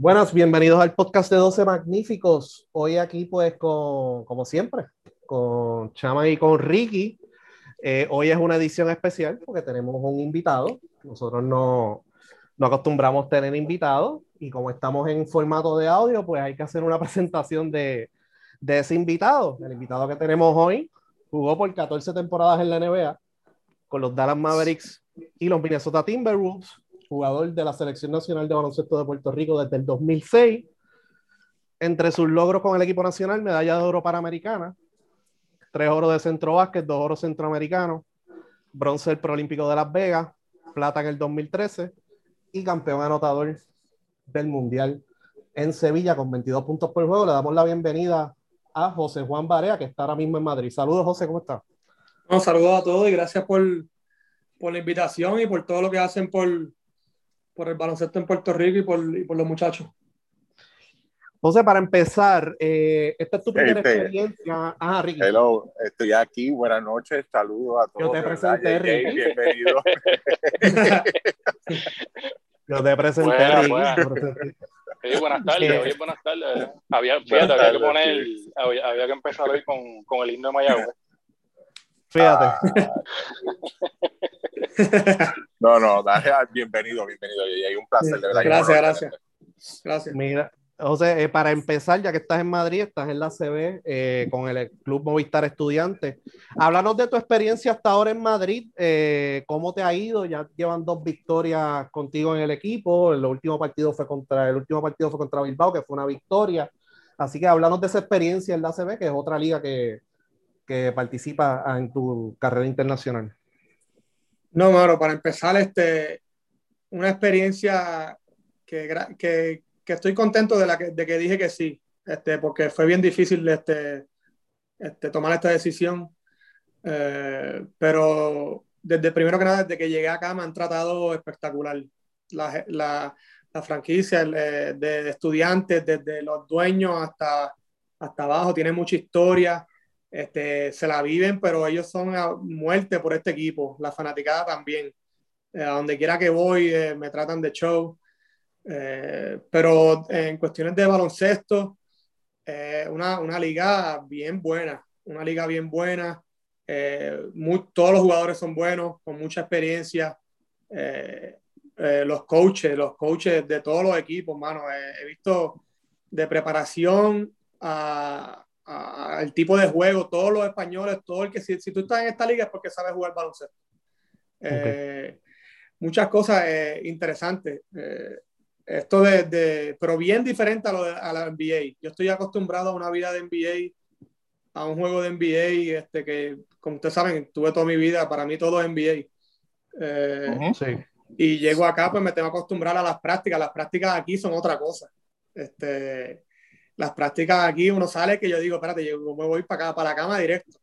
Buenas, bienvenidos al podcast de 12 Magníficos. Hoy aquí, pues, con, como siempre, con Chama y con Ricky. Eh, hoy es una edición especial porque tenemos un invitado. Nosotros no, no acostumbramos tener invitados y como estamos en formato de audio, pues hay que hacer una presentación de, de ese invitado. El invitado que tenemos hoy jugó por 14 temporadas en la NBA con los Dallas Mavericks y los Minnesota Timberwolves jugador de la Selección Nacional de Baloncesto de Puerto Rico desde el 2006. Entre sus logros con el equipo nacional, medalla de oro panamericana, tres oros de centro básquet, dos oros centroamericanos, bronce del Proolímpico de Las Vegas, plata en el 2013 y campeón anotador del Mundial en Sevilla con 22 puntos por juego. Le damos la bienvenida a José Juan Barea, que está ahora mismo en Madrid. Saludos, José, ¿cómo está? Un saludos a todos y gracias por, por la invitación y por todo lo que hacen por, por el baloncesto en Puerto Rico y por, y por los muchachos. José, para empezar, eh, esta es tu primera este, experiencia. Ah, Ricky. Hello, estoy aquí. Buenas noches, saludos a todos. Yo te presenté, Ricky. Bienvenido. Yo te presenté, buena, Ricky. Buena. Sí, buenas tardes, hoy buenas tardes. Había, fíjate, había que poner, había, había, que empezar hoy con, con el himno de Mayagüez. Fíjate. no, no, bienvenido, bienvenido. Y hay un placer, de verdad. Gracias, gracias. Gracias. Mira, José, eh, para empezar, ya que estás en Madrid, estás en la CB eh, con el Club Movistar Estudiantes. Háblanos de tu experiencia hasta ahora en Madrid. Eh, ¿Cómo te ha ido? Ya llevan dos victorias contigo en el equipo. El último partido fue contra el último partido fue contra Bilbao, que fue una victoria. Así que háblanos de esa experiencia en la CB, que es otra liga que, que participa en tu carrera internacional. No, Mauro, para empezar, este, una experiencia que, que, estoy contento de, la que, de que dije que sí, este, porque fue bien difícil este, este, tomar esta decisión. Eh, pero desde primero que nada, desde que llegué acá me han tratado espectacular. La, la, franquicia eh, de estudiantes, desde los dueños hasta, hasta abajo, tiene mucha historia. Este, se la viven, pero ellos son a muerte por este equipo, la fanaticada también. Eh, a donde quiera que voy, eh, me tratan de show. Eh, pero en cuestiones de baloncesto, una, una, liga bien buena, una liga bien buena. todos los jugadores son buenos, con mucha experiencia. los coaches, los coaches de todos los equipos, mano, he visto de preparación a, al tipo de juego, todos los españoles, todo el que si, si, tú estás en esta liga es porque sabes jugar baloncesto. Eh, muchas cosas eh, interesantes. Eh, esto de, de, pero bien diferente a, lo de, a la NBA. Yo estoy acostumbrado a una vida de NBA, a un juego de NBA, este, que como ustedes saben, tuve toda mi vida, para mí todo es NBA. sí. Y llego acá, pues me tengo que acostumbrar a las prácticas. Las prácticas aquí son otra cosa. Este, las prácticas aquí uno sale que yo digo, espérate, yo me voy para acá, para la cama directo.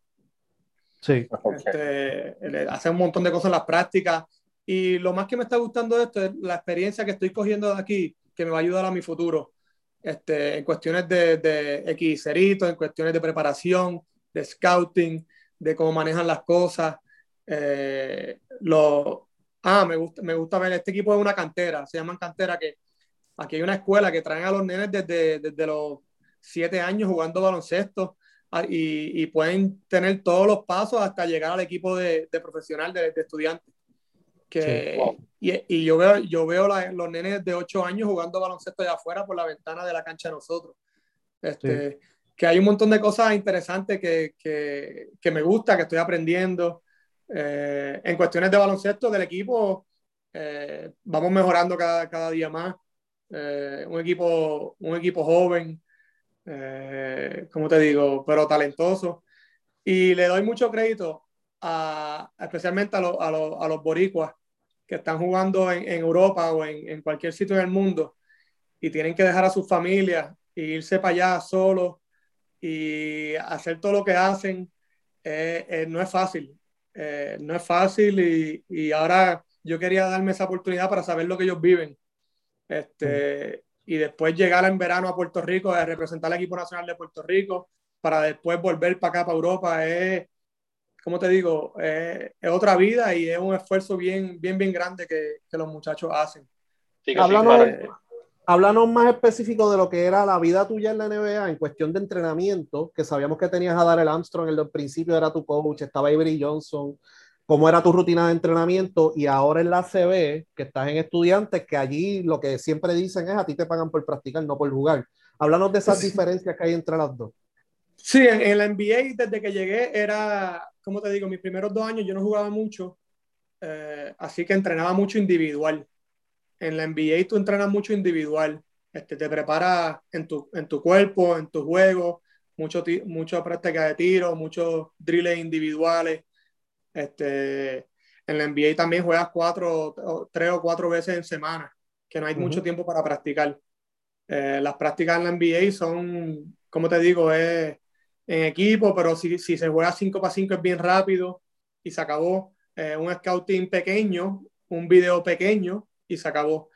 Sí. Este, hace un montón de cosas en las prácticas. Y lo más que me está gustando de esto es la experiencia que estoy cogiendo de aquí, que me va a ayudar a mi futuro. Este, en cuestiones de, de en cuestiones de preparación, de scouting, de cómo manejan las cosas. Eh, lo, ah, me gusta, me gusta ver, este equipo es una cantera, se llaman cantera, que aquí hay una escuela que traen a los nenes desde, desde los siete años jugando baloncesto ah, y, y, pueden tener todos los pasos hasta llegar al equipo de, de profesional de, de, estudiantes. Que, y, y, yo veo, yo veo los nenes de ocho años jugando baloncesto allá afuera por la ventana de la cancha de nosotros. Este, Que hay un montón de cosas interesantes que, que, que me gusta, que estoy aprendiendo. Eh, en cuestiones de baloncesto del equipo, eh, vamos mejorando cada, cada día más. Eh, un, equipo, un equipo joven, eh, como te digo, pero talentoso. Y le doy mucho crédito a, especialmente a, a, a los boricuas que están jugando en, en Europa o en, en, cualquier sitio del mundo y tienen que dejar a sus familias e irse para allá solos y hacer todo lo que hacen. Eh, eh no es fácil, eh, no es fácil y, y, ahora yo quería darme esa oportunidad para saber lo que ellos viven. Este, y después llegar en verano a Puerto Rico a representar al equipo nacional de Puerto Rico para después volver para acá, para Europa, es, como te digo, es, es, otra vida y es un esfuerzo bien, bien, bien grande que, que los muchachos hacen. Sí, háblanos, háblanos más específico de lo que era la vida tuya en la NBA en cuestión de entrenamiento, que sabíamos que tenías a Darrell Armstrong en el principio, era tu coach, estaba Avery Johnson, cómo era tu rutina de entrenamiento y ahora en la CB, que estás en estudiantes, que allí lo que siempre dicen es a ti te pagan por practicar, no por jugar. Háblanos de esas diferencias que hay entre las dos. Sí, en, la NBA desde que llegué era, como te digo, mis primeros dos años yo no jugaba mucho, eh, así que entrenaba mucho individual. En la NBA tú entrenas mucho individual, este, te preparas en tu, en tu cuerpo, en tu juego, mucho, mucho práctica de tiro, muchos drills individuales. Este, en la NBA también juegas cuatro, tres o cuatro veces en semana, que no hay mucho tiempo para practicar. Eh, las prácticas en la NBA son, como te digo, es en equipo, pero si, si se juega 5 para 5 es bien rápido y se acabó. Eh, un scouting pequeño, un video pequeño y se acabó.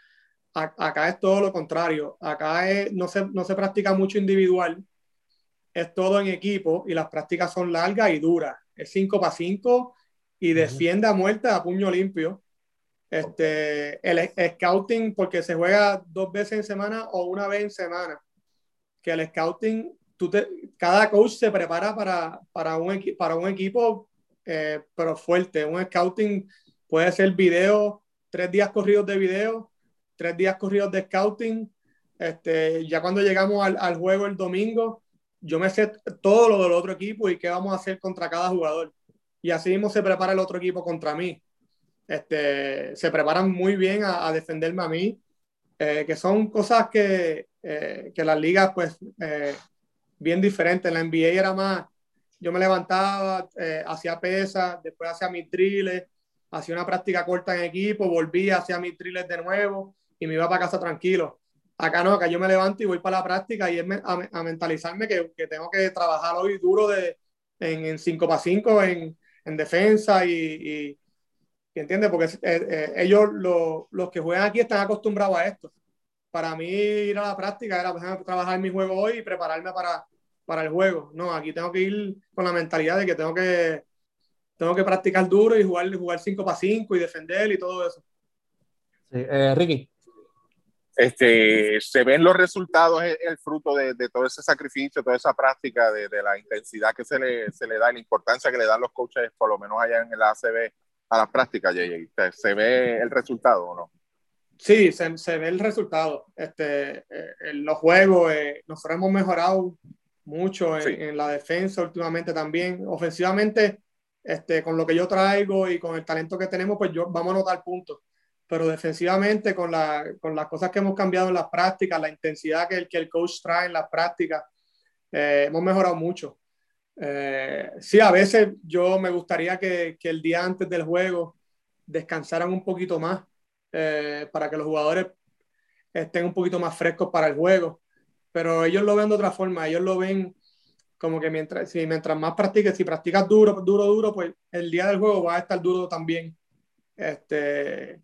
acá es todo lo contrario. Acá es, no, se, no se practica mucho individual, es todo en equipo y las prácticas son largas y duras. Es 5 para 5 y defiende a muerte a puño limpio. Este, el scouting, porque se juega dos veces en semana o una vez en semana, que el scouting cada coach se prepara para, para, un, para un equipo, eh, pero fuerte. Un scouting puede ser video, tres días corridos de video, tres días corridos de scouting. Este, ya cuando llegamos al, al juego el domingo, yo me sé todo lo del otro equipo y qué vamos a hacer contra cada jugador. Y así mismo se prepara el otro equipo contra mí. Este, se preparan muy bien a, a defenderme a mí, eh, que son cosas que, eh, que las ligas pues bien diferente. En la NBA era más, yo me levantaba, eh, hacía pesas, después hacía mis drills, hacía una práctica corta en equipo, volvía, hacía mis drills de nuevo y me iba para casa tranquilo. Acá no, acá yo me levanto y voy para la práctica y es a, mentalizarme que, que, tengo que trabajar hoy duro de, en 5 para 5 en, en, defensa y, y. Porque eh, eh, ellos, los que juegan aquí, están acostumbrados a esto para mí ir a la práctica era trabajar mi juego hoy y prepararme para, para el juego. No, aquí tengo que ir con la mentalidad de que tengo que, tengo que practicar duro y jugar, jugar 5 para 5 y defender y todo eso. Sí. Eh, Ricky. Este, se ven los resultados, el, fruto de, de, todo ese sacrificio, toda esa práctica, de, de, la intensidad que se le, se le da, la importancia que le dan los coaches, por lo menos allá en el ACB, a las prácticas, ¿Se ve el resultado o no? Sí, se, se, ve el resultado. Este, eh, en los juegos, eh, nosotros hemos mejorado mucho en, la defensa últimamente también. Ofensivamente, este, con lo que yo traigo y con el talento que tenemos, pues yo, vamos a notar puntos. Pero defensivamente, con, la, con las cosas que hemos cambiado en las prácticas, la intensidad que el, que el coach trae en las prácticas, eh, hemos mejorado mucho. sí, a veces yo me gustaría que, que el día antes del juego descansaran un poquito más eh, para que los jugadores estén un poquito más frescos para el juego. Pero ellos lo ven de otra forma, ellos lo ven como que mientras, si, mientras más practiques, si practicas duro, duro, duro, pues el día del juego va a estar duro también. Este,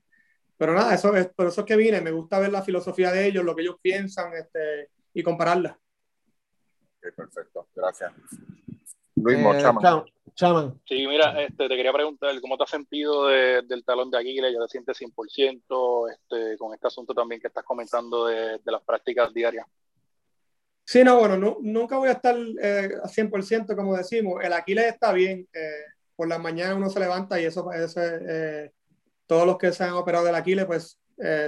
pero nada, eso es, por eso es que vine, me gusta ver la filosofía de ellos, lo que ellos piensan este, y compararla. perfecto, gracias. Luis eh, Chaman. Sí, mira, este, te quería preguntar, ¿cómo te has sentido del talón de Aquiles? ¿Ya te sientes 100% este, con este asunto también que estás comentando de, las prácticas diarias? Sí, no, bueno, no, nunca voy a estar eh, a 100% como decimos. El Aquiles está bien. Eh, por la mañana uno se levanta y eso, eso eh, todos los que se han operado del Aquiles, pues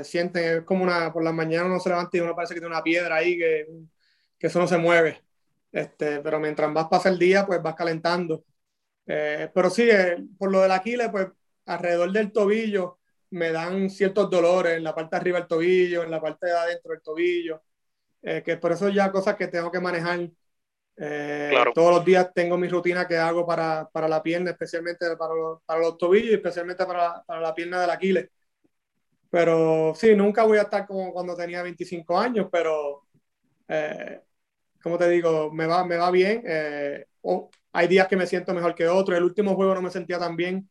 sienten, es como una, por la mañana uno se levanta y uno parece que tiene una piedra ahí que, que eso no se mueve. Este, pero mientras más pasa el día, pues vas calentando. Eh, pero sí, eh, por lo del Aquiles, pues alrededor del tobillo me dan ciertos dolores en la parte de arriba del tobillo, en la parte de adentro del tobillo, eh, que por eso ya cosas que tengo que manejar. Todos los días tengo mi rutina que hago para, para la pierna, especialmente para los, para los tobillos y especialmente para, para, la pierna del Aquiles. Pero sí, nunca voy a estar como cuando tenía 25 años, pero como te digo, me va, me va bien. Oh, hay días que me siento mejor que otros. El último juego no me sentía tan bien.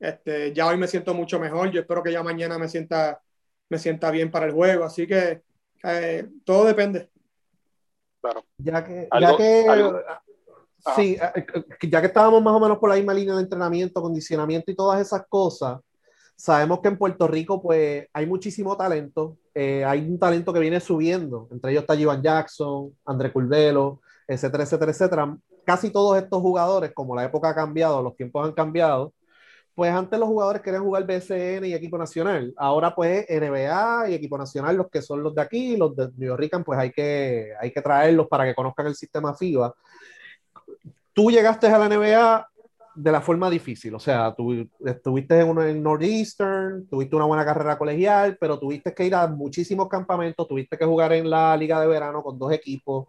Este, ya hoy me siento mucho mejor. Yo espero que ya mañana me sienta, me sienta bien para el juego. Así que eh, todo depende. Claro. Ya que, ya que sí, eh, ya que estábamos más o menos por la misma línea de entrenamiento, condicionamiento y todas esas cosas, sabemos que en Puerto Rico pues hay muchísimo talento, eh, hay un talento que viene subiendo. Entre ellos está Ivan Jackson, André Curvelo, etcétera, etcétera, etcétera. Casi todos estos jugadores, como la época ha cambiado, los tiempos han cambiado, pues antes los jugadores querían jugar BSN y equipo nacional. Ahora pues NBA y equipo nacional, los que son los de aquí, los de New York, pues hay que, hay que traerlos para que conozcan el sistema FIBA. Tú llegaste a la NBA de la forma difícil, o sea, tú estuviste en, en Northeastern, tuviste una buena carrera colegial, pero tuviste que ir a muchísimos campamentos, tuviste que jugar en la liga de verano con dos equipos,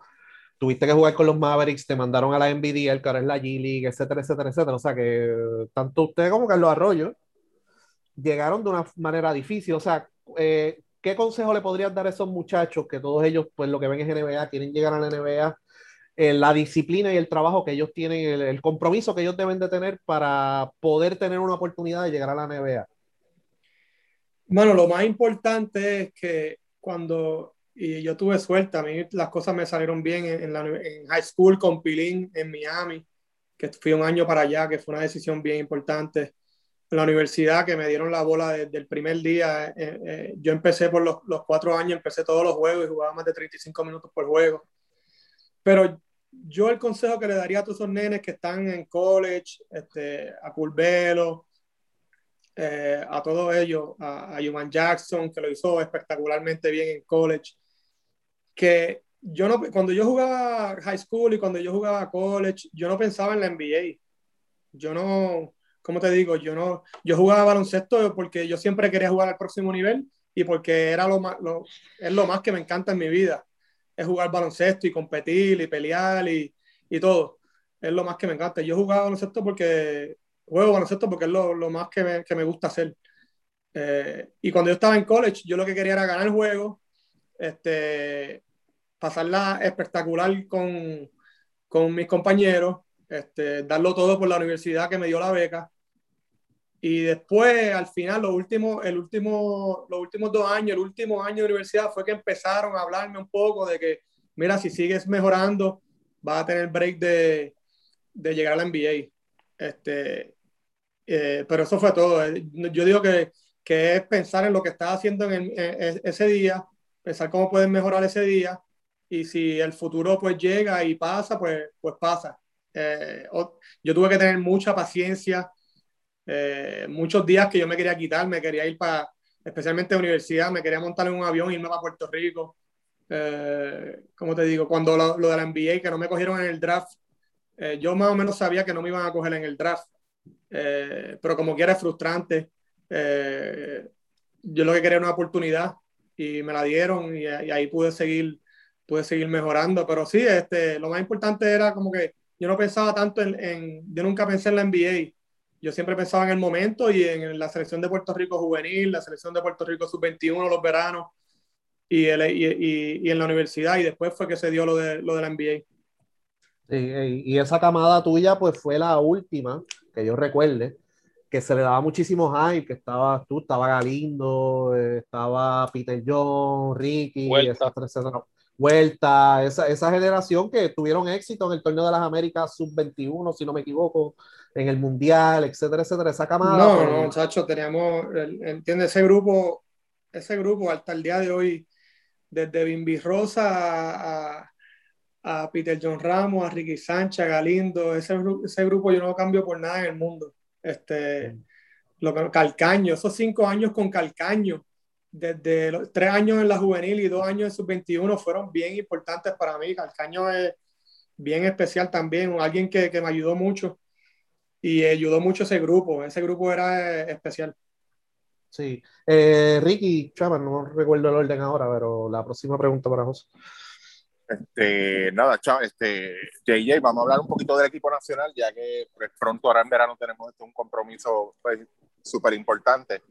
tuviste que jugar con los Mavericks, te mandaron a la NBDL, que ahora es la G League, etcétera, etcétera, etcétera. O sea que tanto usted como Carlos Arroyo llegaron de una manera difícil. O sea, eh, ¿qué consejo le podrías dar a esos muchachos que todos ellos, pues lo que ven es NBA, quieren llegar a la NBA? Eh, la disciplina y el trabajo que ellos tienen, el, compromiso que ellos deben de tener para poder tener una oportunidad de llegar a la NBA. Bueno, lo más importante es que cuando y yo tuve suerte, a mí las cosas me salieron bien en, la, en high school con Pilín en Miami, que fui un año para allá, que fue una decisión bien importante. En la universidad, que me dieron la bola desde el primer día, eh, eh, yo empecé por los, los, cuatro años, empecé todos los juegos y jugaba más de 35 minutos por juego. Pero yo el consejo que le daría a todos esos nenes que están en college, este, a Curvelo, eh, a todos ellos, a, a Human Jackson, que lo hizo espectacularmente bien en college, que yo no, cuando yo jugaba high school y cuando yo jugaba college, yo no pensaba en la NBA. Yo no, ¿cómo te digo? Yo no, yo jugaba baloncesto porque yo siempre quería jugar al próximo nivel y porque era lo más, lo, es lo más que me encanta en mi vida. Es jugar baloncesto y competir y pelear y, y todo. Es lo más que me encanta. Yo jugaba baloncesto porque, juego baloncesto porque es lo, lo más que me, que me, gusta hacer. Eh, y cuando yo estaba en college, yo lo que quería era ganar el juego este, pasarla espectacular con, con mis compañeros, este, darlo todo por la universidad que me dio la beca. Y después, al final, los últimos, el último, los últimos dos años, el último año de universidad fue que empezaron a hablarme un poco de que, mira, si sigues mejorando, vas a tener break de, de llegar a la NBA. Este, eh, pero eso fue todo. Yo digo que, que, es pensar en lo que estaba haciendo en, ese día, pensar cómo pueden mejorar ese día y si el futuro pues llega y pasa, pues, pues pasa. Eh, yo tuve que tener mucha paciencia, eh, muchos días que yo me quería quitar, me quería ir para, especialmente a universidad, me quería montar en un avión y irme para Puerto Rico. Eh, como te digo, cuando lo, lo, de la NBA, que no me cogieron en el draft, eh, yo más o menos sabía que no me iban a coger en el draft, pero como quiera es frustrante. yo lo que quería era una oportunidad y me la dieron y, ahí pude seguir, pude seguir mejorando. Pero sí, este, lo más importante era como que yo no pensaba tanto en, en, yo nunca pensé en la NBA. Yo siempre pensaba en el momento y en la selección de Puerto Rico juvenil, la selección de Puerto Rico sub-21, los veranos y, el, y, y, en la universidad. Y después fue que se dio lo de, lo de la NBA. y esa camada tuya pues fue la última que yo recuerde que se le daba muchísimo hype, que estaba tú, estaba Galindo, eh, estaba Peter John, Ricky, Vuelta, Vuelta esa, esa, generación que tuvieron éxito en el torneo de las Américas sub-21, si no me equivoco, en el Mundial, etcétera, etcétera, esa camada. No, pues, no, muchachos, teníamos, entiende, ese grupo, ese grupo hasta el día de hoy, desde Bimbi Rosa a, a Peter John Ramos, a Ricky Sánchez, a Galindo, ese, ese grupo yo no lo cambio por nada en el mundo. Este, lo, Calcaño, esos cinco años con Calcaño, desde los tres años en la juvenil y dos años en sub-21 fueron bien importantes para mí. Calcaño es bien especial también, alguien que, que me ayudó mucho y ayudó mucho ese grupo. Ese grupo era eh, especial. Sí. Eh, Ricky, Chama, no recuerdo el orden ahora, pero la próxima pregunta para José. Este, nada, chao, este, JJ, vamos a hablar un poquito del equipo nacional, ya que pues, pronto ahora en verano tenemos este, un compromiso súper pues, importante.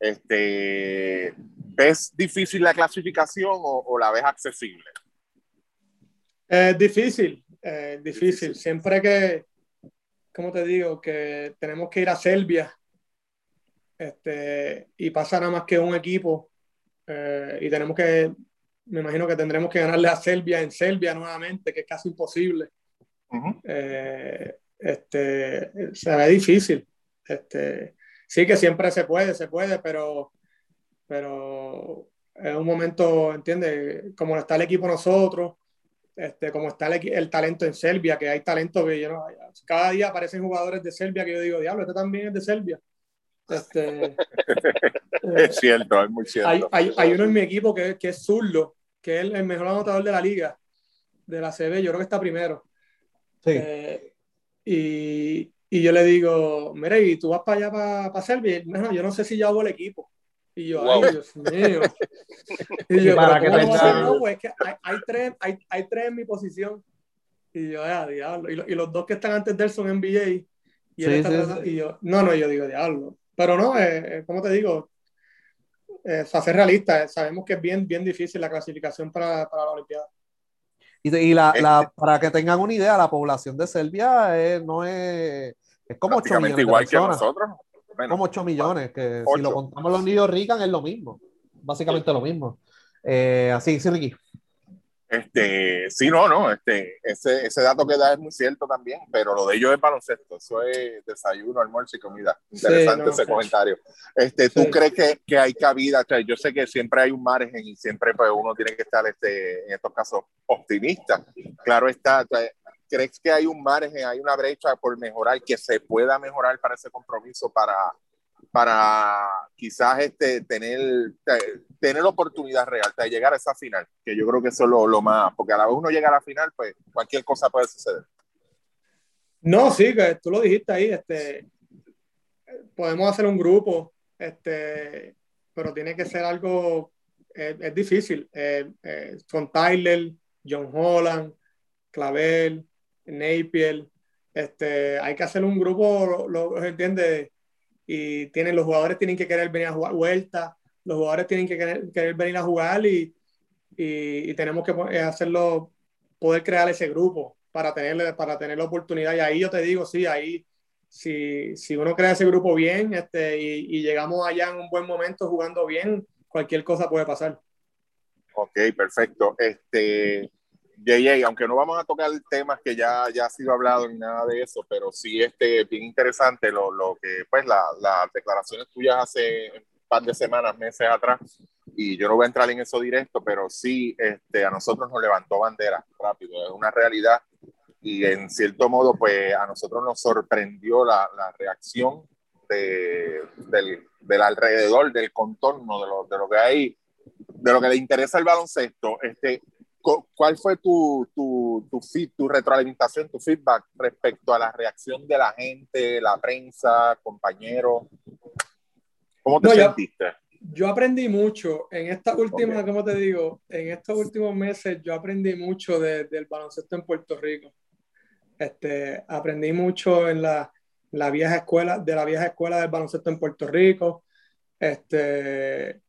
Este, ¿Ves difícil la clasificación o, o la ves accesible? Es difícil, eh, difícil. Siempre que, como te digo, que tenemos que ir a Serbia este, y pasa nada más que un equipo eh, y tenemos que me imagino que tendremos que ganarle a Serbia en Serbia nuevamente, que es casi imposible. eh, este, se ve difícil. Este, sí que siempre se puede, se puede, pero, pero es un momento, ¿entiendes? Como está el equipo nosotros, este, como está el, el, talento en Serbia, que hay talento que yo no, cada día aparecen jugadores de Serbia que yo digo, diablo, este también es de Serbia. Este, es cierto, es muy cierto. Hay, hay, hay, uno en mi equipo que, que es zurdo, que es el mejor anotador de la liga, de la CB, yo creo que está primero. Sí. Eh, y, y, yo le digo, mira, ¿y tú vas para allá, para, para Serbia? No, yo no sé si ya hago el equipo. Y yo, wow. ay, Dios mío. Y yo, para que no, pues es que hay, hay, tres, hay, hay tres en mi posición. Y yo, ah, diablo. Y, lo, y, los dos que están antes de él son NBA. Y, él sí, está sí, sí. y yo, no, no, yo digo, diablo. Pero no, eh, como te digo, eh, ser realista, sabemos que es bien, bien difícil la clasificación para, para la Olimpiada. Y, y la, la, para que tengan una idea, la población de Serbia es, no es, es como 8 millones igual de que nosotros. Bueno, como 8 millones, que 8. si lo contamos los niños Rican es lo mismo, básicamente lo mismo. Eh, así, sí, Ricky. Este, sí, no, no, este, ese, ese dato que da es muy cierto también, pero lo de ellos es baloncesto, eso es desayuno, almuerzo y comida. Interesante sí, no, ese sí. comentario. Este, ¿Tú sí. crees que, que, hay cabida? O sea, yo sé que siempre hay un margen y siempre pues, uno tiene que estar, este, en estos casos, optimista. Claro está, o sea, ¿crees que hay un margen, hay una brecha por mejorar, que se pueda mejorar para ese compromiso, para, para quizás este, tener, tener oportunidad real de llegar a esa final, que yo creo que eso es lo, lo, más, porque a la vez uno llega a la final, pues cualquier cosa puede suceder. No, sí, que tú lo dijiste ahí, este, podemos hacer un grupo, este, pero tiene que ser algo, es difícil, eh, eh, con Tyler, John Holland, Clavel, Napier, este, hay que hacer un grupo, lo, lo entiende y tienen, los jugadores tienen que querer venir a jugar vuelta, los jugadores tienen que querer, querer venir a jugar y, y, y, tenemos que eh, hacerlo, poder crear ese grupo para tener, para tener la oportunidad. Y ahí yo te digo, sí, ahí, si, si uno crea ese grupo bien este, y, y llegamos allá en un buen momento jugando bien, cualquier cosa puede pasar. Ok, perfecto. Este, JJ, aunque no vamos a tocar temas que ya, ya ha sido hablado ni nada de eso, pero sí este, bien interesante lo, lo que, pues, las la declaraciones tuyas hace un par de semanas, meses atrás, y yo no voy a entrar en eso directo, pero sí este, a nosotros nos levantó bandera rápido, es una realidad, y en cierto modo, pues, a nosotros nos sorprendió la, la reacción de, del, del, alrededor, del contorno, de lo, de lo que hay, de lo que le interesa el baloncesto, este, ¿Cuál fue tu, tu, tu, feed, tu retroalimentación, tu feedback respecto a la reacción de la gente, la prensa, compañeros? ¿Cómo te no, sentiste? Yo, yo, aprendí mucho en esta última, okay. ¿cómo te digo? En estos últimos meses yo aprendí mucho de, del baloncesto en Puerto Rico. Este, aprendí mucho en la, la vieja escuela, de la vieja escuela del baloncesto en Puerto Rico. Este,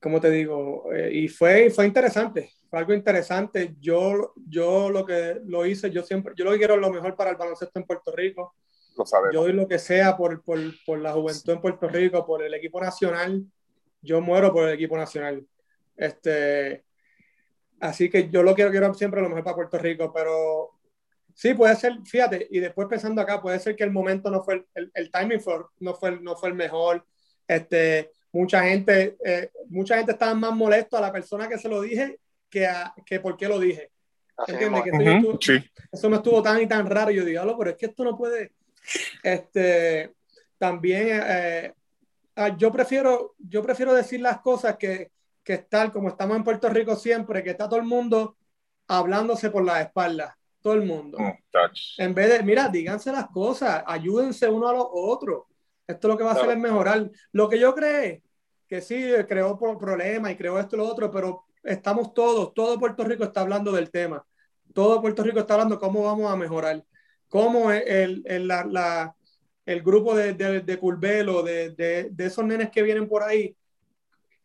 ¿cómo te digo? Eh, y fue, fue interesante, fue algo interesante. Yo, yo lo que lo hice, yo siempre, yo lo que quiero es lo mejor para el baloncesto en Puerto Rico. Lo sabemos. Yo doy lo que sea por, por, por, la juventud en Puerto Rico, por el equipo nacional. Yo muero por el equipo nacional. Este, así que yo lo quiero, quiero siempre lo mejor para Puerto Rico, pero sí, puede ser, fíjate, y después pensando acá, puede ser que el momento no fue, el, el, el timing fue, no, fue, no fue el mejor. Este, mucha gente, eh, mucha gente estaba más molesto a la persona que se lo dije que, a, que por qué lo dije. ¿Entiendes? Que uh -huh. estuvo, sí. Eso me estuvo tan y tan raro. Yo digo, pero es que esto no puede. Este, también eh, ah, yo, prefiero, yo prefiero decir las cosas que, que estar como estamos en Puerto Rico siempre, que está todo el mundo hablándose por la espalda. Todo el mundo. Mm, en vez de, mira, díganse las cosas, ayúdense uno a los otros. Esto lo que va a hacer es mejorar. Lo que yo creo que sí, creó problemas y creó esto y lo otro, pero estamos todos, todo Puerto Rico está hablando del tema. Todo Puerto Rico está hablando cómo vamos a mejorar. Cómo el, el, la, el grupo de, de, de Curvelo, de, de, esos nenes que vienen por ahí,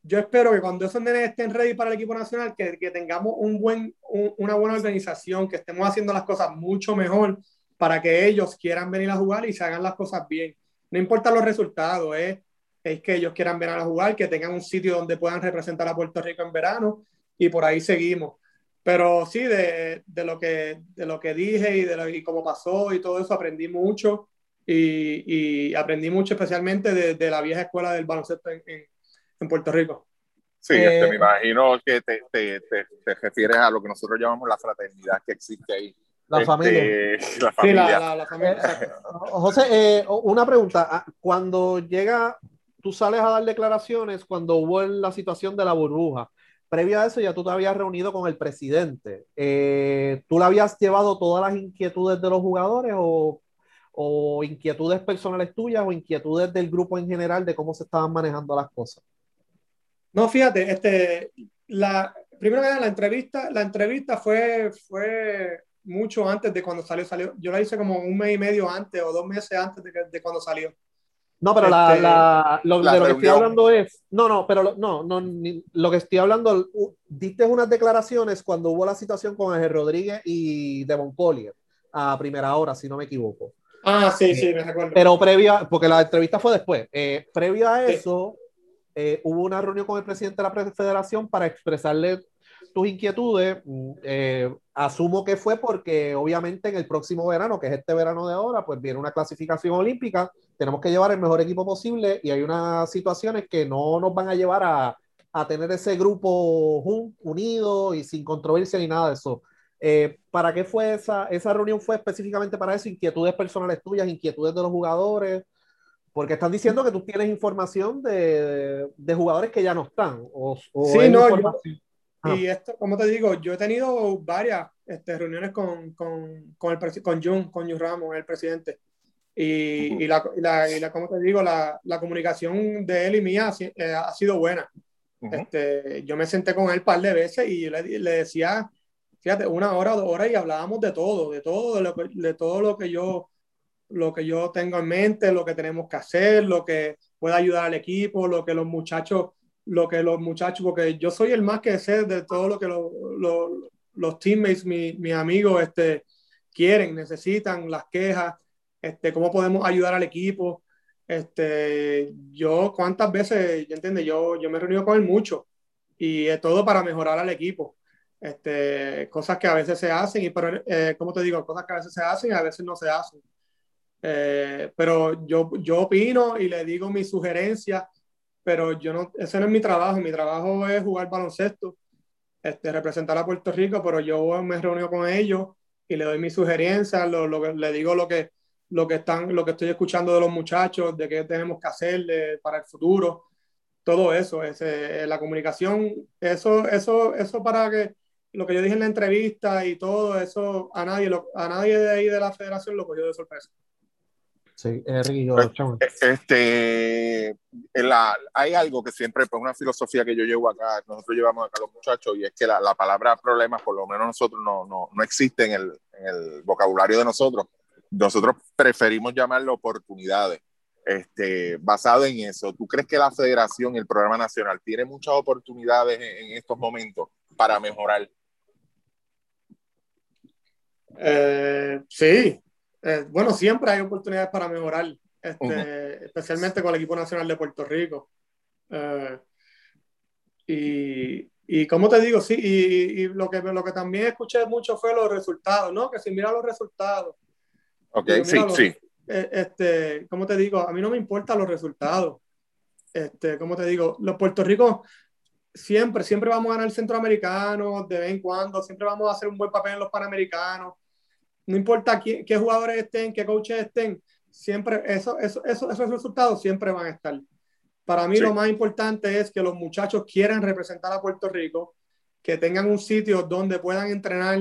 yo espero que cuando esos nenes estén ready para el equipo nacional, que, que tengamos un buen, un, una buena organización, que estemos haciendo las cosas mucho mejor para que ellos quieran venir a jugar y se hagan las cosas bien. No importa los resultados, es es que ellos quieran venir a jugar, que tengan un sitio donde puedan representar a Puerto Rico en verano y por ahí seguimos. Pero sí, de, de lo, que, de lo que dije y de lo, y cómo pasó y todo eso, aprendí mucho y, y aprendí mucho especialmente de, de, la vieja escuela del baloncesto en, en, en Puerto Rico. Sí, este, me imagino que te, te, te, te, refieres a lo que nosotros llamamos la fraternidad que existe ahí. La Este, familia. La familia. Sí, la, la, la familia. José, eh, una pregunta. Ah, Cuando llega, tú sales a dar declaraciones cuando hubo la situación de la burbuja. Previo a eso ya tú te habías reunido con el presidente. Eh, ¿Tú le habías llevado todas las inquietudes de los jugadores o, o inquietudes personales tuyas o inquietudes del grupo en general de cómo se estaban manejando las cosas? No, fíjate, este, la, primero que nada, la entrevista, la entrevista fue, fue mucho antes de cuando salió, salió. Yo la hice como un mes y medio antes o dos meses antes de, de cuando salió. No, pero Este, la- lo, la de lo que estoy hablando es, no, no, pero lo- no, no, ni- lo que estoy hablando, u- diste unas declaraciones cuando hubo la situación con Ángel Rodríguez y Devon Collier a primera hora, si no me equivoco. Ah, sí, sí, me recuerdo. Pero previa, porque la entrevista fue después, eh, previo a Sí. eso, eh, hubo una reunión con el presidente de la federación para expresarle tus inquietudes. Mm, eh, asumo que fue porque obviamente en el próximo verano, que es este verano de ahora, pues viene una clasificación olímpica, tenemos que llevar el mejor equipo posible y hay unas situaciones que no nos van a llevar a, a tener ese grupo jun- unido y sin controversia ni nada de eso. Eh, ¿Para qué fue esa, esa reunión? ¿Fue específicamente para eso? ¿Inquietudes personales tuyas, inquietudes de los jugadores? Porque están diciendo que tú tienes información de, de jugadores que ya no están. O, o Sí, no, yo- Ah. Y esto, como te digo, yo he tenido varias este, reuniones con, con, con, el, con Jun, con Jun Ramos, el presidente. Y, y, la, y, la, y la- como te digo, la, la comunicación de él y mía ha, eh, ha sido buena. Ujú. Este, yo me senté con él un par de veces y yo le, le decía, fíjate, una hora o dos horas y hablábamos de todo, de todo, de, lo que, de todo lo que yo lo que yo tengo en mente, lo que tenemos que hacer, lo que pueda ayudar al equipo, lo que los muchachos, lo que los muchachos, porque yo soy el más que sé de todo lo que lo- lo- los teammates, mi- mis amigos, este, quieren, necesitan, las quejas, este, cómo podemos ayudar al equipo. Este, yo cuántas veces, ¿ya entiendes? Yo, yo me he reunido con él mucho y es todo para mejorar al equipo. Este, cosas que a veces se hacen, y pero, eh, como te digo, cosas que a veces se hacen y a veces no se hacen. Eh, pero yo, yo opino y le digo mis sugerencias, pero yo no, ese no es mi trabajo. Mi trabajo es jugar baloncesto, este, representar a Puerto Rico, pero yo me reúno con ellos y le doy mis sugerencias, lo, lo le digo lo que, lo, que están, lo que estoy escuchando de los muchachos, de qué tenemos que hacer de- para el futuro, todo eso, ese, la comunicación, eso, eso, eso para que lo que yo dije en la entrevista y todo eso, a nadie, lo- a nadie de ahí de la federación lo cogió de sorpresa. Sí, Enrique y yo, Pues, chamo. Este, en la- hay algo que siempre, pues una filosofía que yo llevo acá, nosotros llevamos acá los muchachos, y es que la, la palabra problemas, por lo menos nosotros, no, no, no existe en el, en el vocabulario de nosotros. Nosotros preferimos llamarlo oportunidades. Este, basado en eso, ¿tú crees que la federación y el programa nacional tiene muchas oportunidades en, en estos momentos para mejorar? Eh, sí, Eh, bueno, siempre hay oportunidades para mejorar, este, especialmente con el equipo nacional de Puerto Rico. Eh, y, y como te digo, sí, y, y lo, que, lo que también escuché mucho fue los resultados, ¿no? Que si mira los resultados, Ok, sí, los- sí. eh, este, como te digo, a mí no me importan los resultados. Este, como te digo, los Puerto Rico siempre, siempre vamos a ganar el centroamericano de vez en cuando, siempre vamos a hacer un buen papel en los panamericanos. No importa qué, qué jugadores estén, qué coaches estén, siempre eso, eso, eso- esos resultados siempre van a estar. Para mí Sí. lo más importante es que los muchachos quieran representar a Puerto Rico, que tengan un sitio donde puedan entrenar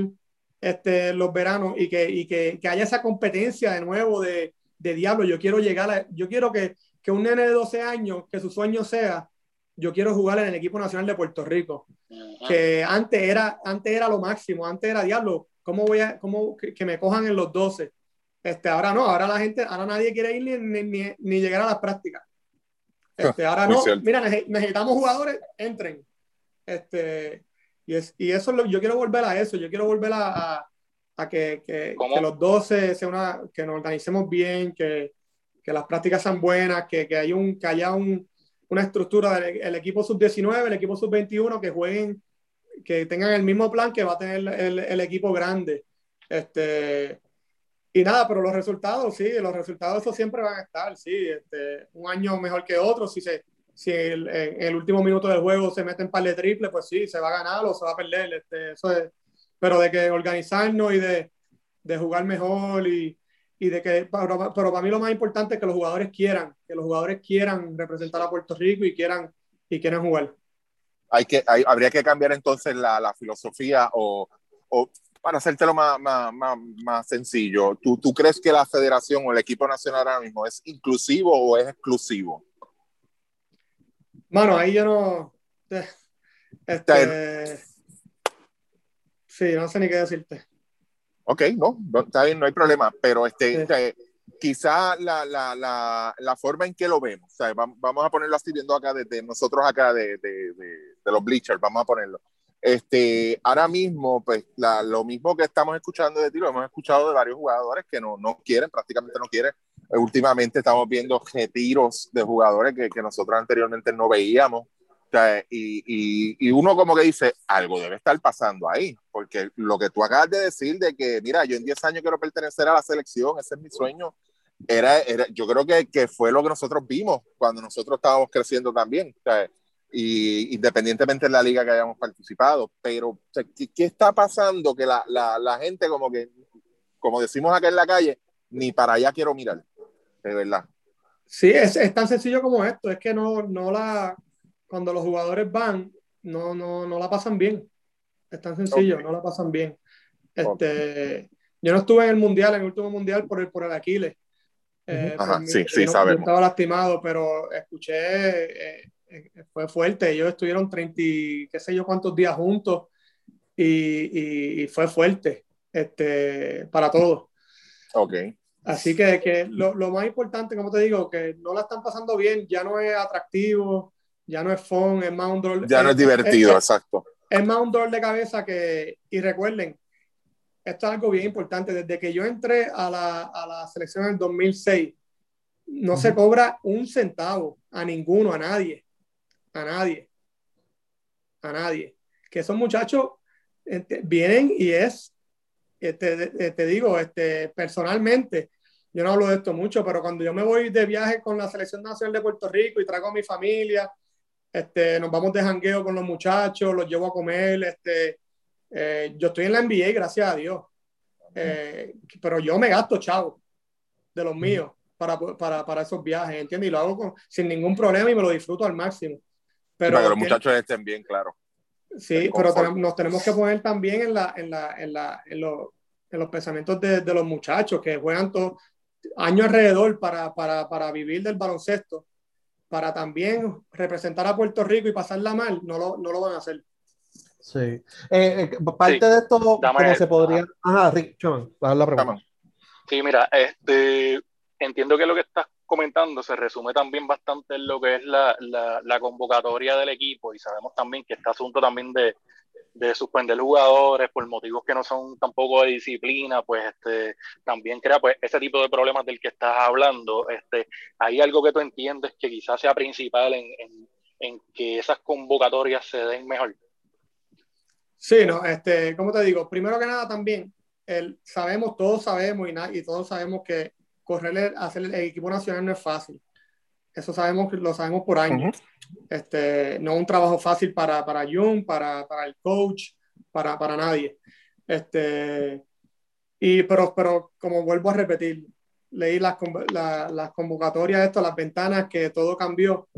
este, los veranos y que, y que, que haya esa competencia de nuevo de, de diablo. Yo quiero llegar a, yo quiero que, que un nene de 12 años, que su sueño sea, yo quiero jugar en el equipo nacional de Puerto Rico, Ujú. que antes era, antes era lo máximo, antes era diablo, ¿cómo voy a, cómo que, que me cojan en los 12? Este, ahora no, ahora la gente, ahora nadie quiere ir ni, ni, ni- ni llegar a las prácticas. Este, ahora Muy no, cierto. mira, nece- necesitamos jugadores, entren. Este, y, es, y eso es lo, yo quiero volver a eso, yo quiero volver a, a, a que, que, que los 12 sea una, que nos organicemos bien, que, que las prácticas sean buenas, que, que, hay un, que haya un, una estructura del el equipo sub-19, el equipo sub-21, que jueguen, que tengan el mismo plan que va a tener el, el equipo grande. Este, y nada, pero los resultados, sí, los resultados eso siempre van a estar, sí, este, un año mejor que otro, si se, si el, en el último minuto del juego se mete en par de triple, pues sí, se va a ganar o se va a perder. Este, eso es, pero de que organizarnos y de, de jugar mejor y, y de que, pero, pero, para mí lo más importante es que los jugadores quieran, que los jugadores quieran representar a Puerto Rico y quieran, y quieran jugar. Hay que, hay, habría que cambiar entonces la, la filosofía o, o, para hacértelo más, más, más, más sencillo, ¿tú, ¿tú crees que la federación o el equipo nacional ahora mismo es inclusivo o es exclusivo? Mano, ahí yo no... Este, sí, no sé ni qué decirte. Ok, no, está bien, no hay problema, pero este, sí. quizá la, la, la, la, forma en que lo vemos, o sea, vamos a ponerlo así viendo acá desde nosotros acá de, de, de, de los bleachers, vamos a ponerlo. Este, ahora mismo, pues la, lo mismo que estamos escuchando de ti, lo hemos escuchado de varios jugadores que no, no quieren, prácticamente no quieren. Últimamente estamos viendo retiros de jugadores que, que nosotros anteriormente no veíamos. O sea, y, y, y, uno como que dice, algo debe estar pasando ahí, porque lo que tú acabas de decir de que, mira, yo en 10 años quiero pertenecer a la selección, ese es mi sueño, era, era yo creo que, que fue lo que nosotros vimos cuando nosotros estábamos creciendo también. O sea, y independientemente de la liga que hayamos participado, pero o sea, ¿qué, ¿qué, está pasando? Que la, la, la, gente como que, como decimos acá en la calle, ni para allá quiero mirar, de verdad. Sí, es, es tan sencillo como esto, es que no, no la, cuando los jugadores van, no, no, no la pasan bien, es tan sencillo, okay. no la pasan bien. Este, okay. Yo no estuve en el mundial, en el último mundial por el, por el Aquiles. Eh, Ajá, sí, sí, sabemos. Estaba lastimado, pero escuché... Eh, fue fuerte. Ellos estuvieron 30, qué sé yo, cuántos días juntos y, y, y fue fuerte este, para todos. Ok. Así que, que lo, lo, más importante, como te digo, que no la están pasando bien, ya no es atractivo, ya no es fun, es más un dolor. Ya no es divertido, es, exacto. Es más un dolor de cabeza que, y recuerden, esto es algo bien importante, desde que yo entré a la, a la selección en el 2006, no uh -huh. se cobra un centavo a ninguno, a nadie a nadie, a nadie. Que esos muchachos este, vienen y es, este, te digo, este, personalmente, yo no hablo de esto mucho, pero cuando yo me voy de viaje con la Selección Nacional de Puerto Rico y traigo a mi familia, este, nos vamos de jangueo con los muchachos, los llevo a comer, este, eh, yo estoy en la NBA, gracias a Dios, eh, pero yo me gasto, chavo, de los míos. Para, para, para esos viajes, ¿entiendes? Y lo hago con, sin ningún problema y me lo disfruto al máximo. Pero para que los muchachos estén bien, claro. Sí, pero nos tenemos que poner también en, la, en, la, en, la, en, lo, en los pensamientos de, de, los muchachos que juegan todo año alrededor para, para, para vivir del baloncesto, para también representar a Puerto Rico y pasarla mal, no lo, no lo van a hacer. Sí. Eh, eh, parte sí. de esto, ¿cómo se podría...? Ajá, Rick, Chaman, la pregunta. Sí, mira, este, entiendo que lo que estás comentando se resume también bastante en lo que es la, la, la, convocatoria del equipo y sabemos también que este asunto también de, de, suspender jugadores por motivos que no son tampoco de disciplina, pues este, también crea pues ese tipo de problemas del que estás hablando. Este, ¿Hay algo que tú entiendes que quizás sea principal en, en, en que esas convocatorias se den mejor? Sí, no, este, como te digo, primero que nada también, el, sabemos, todos sabemos y, y todos sabemos que correr, hacer el equipo nacional no es fácil. Eso sabemos, lo sabemos por años. Uh -huh. este, no es un trabajo fácil para, para Jung, para, para el coach, para, para nadie. Este, y, pero, pero como vuelvo a repetir, leí las, la, las convocatorias, esto, las ventanas, que todo cambió.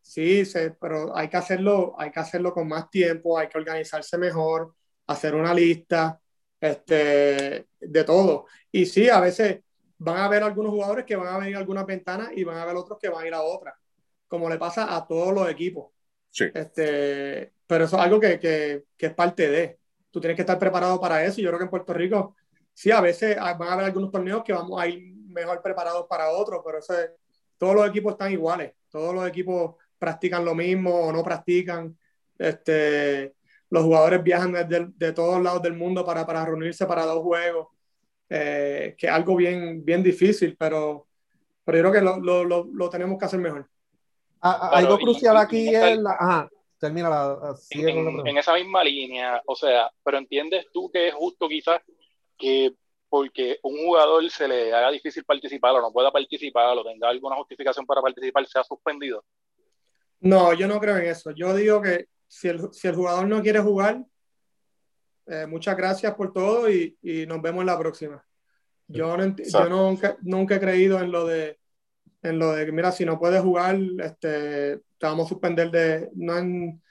Sí, se, pero hay que, hacerlo, hay que hacerlo con más tiempo, hay que organizarse mejor, hacer una lista este, de todo. Y sí, a veces van a haber algunos jugadores que van a venir a algunas ventanas y van a haber otros que van a ir a otras, como le pasa a todos los equipos. Sí. Este, pero eso es algo que, que, que, es parte de. Tú tienes que estar preparado para eso. Y yo creo que en Puerto Rico, sí, a veces van a haber algunos torneos que vamos a ir mejor preparados para otros, pero eso es, todos los equipos están iguales. Todos los equipos practican lo mismo o no practican. Este, los jugadores viajan desde, de todos lados del mundo para, para reunirse para dos juegos eh, que es algo bien, bien difícil, pero, pero yo creo que lo, lo, lo, lo tenemos que hacer mejor. Ah, pero, algo crucial aquí es la... Ajá, termina la... En, en, esa misma línea, o sea, pero entiendes tú que es justo quizás que porque un jugador se le haga difícil participar o no pueda participar o tenga alguna justificación para participar, sea suspendido. No, yo no creo en eso. Yo digo que si el, si el jugador no quiere jugar, eh, muchas gracias por todo y, y, nos vemos en la próxima. Yo, no, yo nunca, nunca he creído en lo de en lo de que, mira, si no puedes jugar, este, te vamos a suspender de... No, en,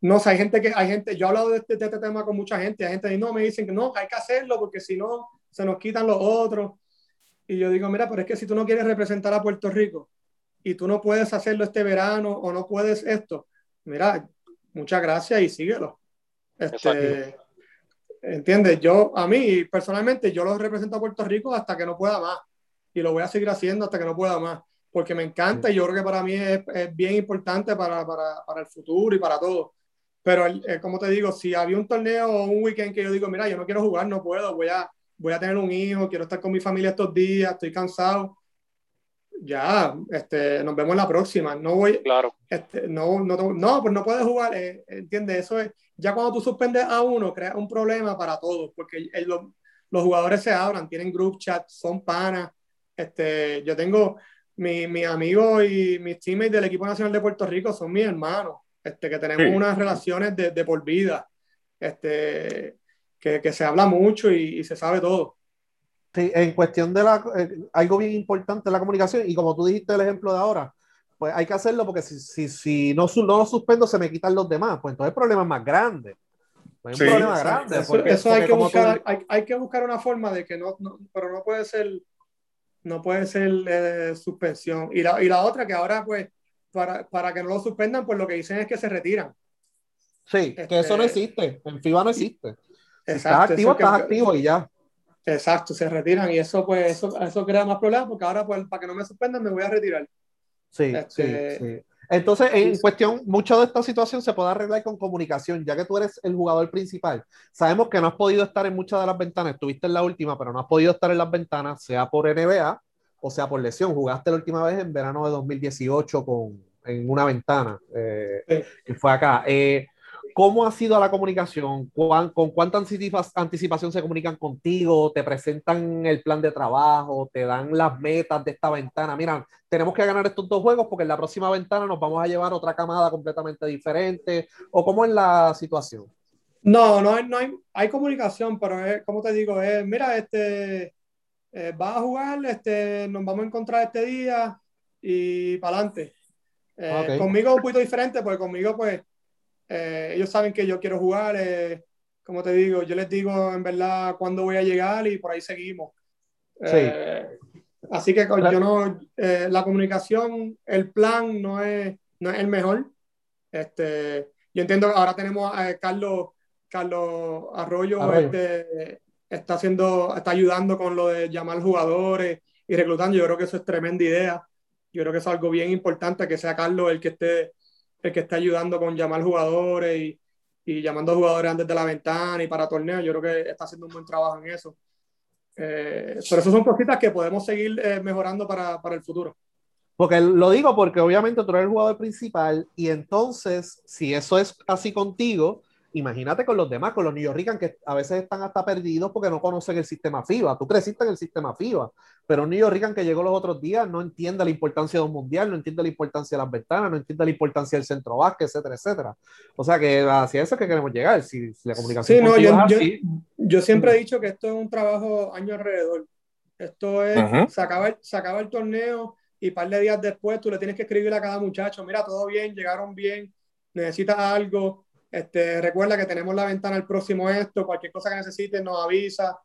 no sé, hay gente que, hay gente, yo he hablado de este, de este tema con mucha gente, hay gente que no, me dicen que no, hay que hacerlo porque si no, se nos quitan los otros. Y yo digo, mira, pero es que si tú no quieres representar a Puerto Rico y tú no puedes hacerlo este verano o no puedes esto, mira, muchas gracias y síguelo. Este, ¿Entiendes? Yo, a mí, personalmente, yo lo represento a Puerto Rico hasta que no pueda más. Y lo voy a seguir haciendo hasta que no pueda más. Porque me encanta y yo creo que para mí es, es bien importante para, para, para, el futuro y para todo. Pero, eh, como te digo, si había un torneo o un weekend que yo digo, mira, yo no quiero jugar, no puedo, voy a, voy a tener un hijo, quiero estar con mi familia estos días, estoy cansado. Ya, este, nos vemos la próxima. No voy. Claro. Este, no, no, no, pues no puedes jugar. Eh, ¿Entiendes? Eso es ya cuando tú suspendes a uno, crea un problema para todos, porque los, los jugadores se abran, tienen group chat, son panas. Este, yo tengo mis mi amigos y mis teammates del equipo nacional de Puerto Rico, son mis hermanos, este, que tenemos unas relaciones de, de, por vida, este, que, que se habla mucho y, y, se sabe todo. Sí, en cuestión de la, eh, algo bien importante la comunicación, y como tú dijiste el ejemplo de ahora, pues hay que hacerlo porque si, si, si no, no lo suspendo se me quitan los demás, pues entonces el problema es más grande. Hay un sí, problema grande. Eso, porque, eso porque hay, que buscar, tú... hay, hay, que buscar una forma de que no, no, pero no puede ser, no puede ser eh, suspensión. Y la, y la otra que ahora pues, para, para que no lo suspendan, pues lo que dicen es que se retiran. Sí, este, que eso no existe, en FIBA no existe. Si estás activo, estás que, activo y ya. Exacto, se retiran y eso pues eso, eso crea más problemas porque ahora pues para que no me suspendan me voy a retirar. Sí, este... sí, sí. Entonces, en cuestión, mucho de esta situación se puede arreglar con comunicación, ya que tú eres el jugador principal. Sabemos que no has podido estar en muchas de las ventanas, estuviste en la última, pero no has podido estar en las ventanas, sea por NBA o sea por lesión. Jugaste la última vez en verano de 2018 con, en una ventana, eh, sí. que fue acá. Eh, ¿Cómo ha sido la comunicación? ¿Con cuánta anticipación se comunican contigo? ¿Te presentan el plan de trabajo? ¿Te dan las metas de esta ventana? Mira, tenemos que ganar estos dos juegos porque en la próxima ventana nos vamos a llevar otra camada completamente diferente. ¿O cómo es la situación? No, no hay, no hay, hay comunicación, pero es, como te digo, es, mira, este, eh, vas a jugar, este, nos vamos a encontrar este día y para adelante. Eh, okay. Conmigo es un poquito diferente, porque conmigo, pues, eh, ellos saben que yo quiero jugar, eh, como te digo, yo les digo en verdad cuándo voy a llegar y por ahí seguimos. Sí. Eh, así que yo no, eh, la comunicación, el plan no es, no es el mejor. Este, yo entiendo que ahora tenemos a Carlos, Carlos Arroyo, Arroyo. Este, está haciendo, está ayudando con lo de llamar jugadores y reclutando. Yo creo que eso es tremenda idea. Yo creo que es algo bien importante, que sea Carlos el que esté el que está ayudando con llamar jugadores y, y, llamando jugadores antes de la ventana y para torneos. Yo creo que está haciendo un buen trabajo en eso. Eh, pero eso son cositas que podemos seguir eh, mejorando para, para el futuro. Porque lo digo porque obviamente tú eres el jugador principal y entonces si eso es así contigo, imagínate con los demás, con los New York que a veces están hasta perdidos porque no conocen el sistema FIBA. Tú creciste en el sistema FIBA, pero un New York que llegó los otros días no entiende la importancia de un mundial, no entiende la importancia de las ventanas, no entiende la importancia del centro básquet, etcétera, etcétera. O sea que hacia eso es que queremos llegar, si, si la comunicación. Sí, no, yo, yo, yo, siempre he dicho que esto es un trabajo año alrededor. Esto es, -huh. se, acaba el, se acaba el torneo y un par de días después tú le tienes que escribir a cada muchacho, mira, todo bien, llegaron bien, necesitas algo, este, recuerda que tenemos la ventana el próximo esto, cualquier cosa que necesites nos avisa.